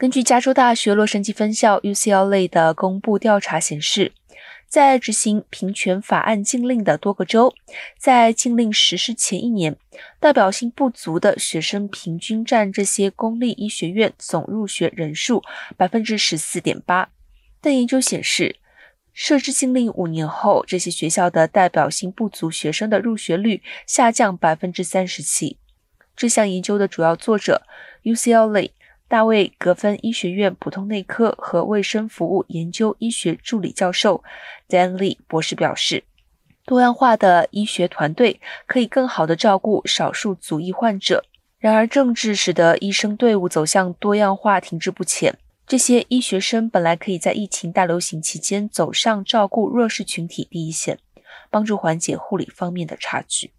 根据加州大学洛杉矶分校 UCLA 的公布调查显示，在执行平权法案禁令的多个州，在禁令实施前一年，代表性不足的学生平均占这些公立医学院总入学人数百分之十四点八。但研究显示，设置禁令五年后，这些学校的代表性不足学生的入学率下降百分之三十七。这项研究的主要作者 UCLA。大卫·格芬医学院普通内科和卫生服务研究医学助理教授 Dan Lee 博士表示，多样化的医学团队可以更好地照顾少数族裔患者。然而，政治使得医生队伍走向多样化停滞不前。这些医学生本来可以在疫情大流行期间走上照顾弱势群体第一线，帮助缓解护理方面的差距。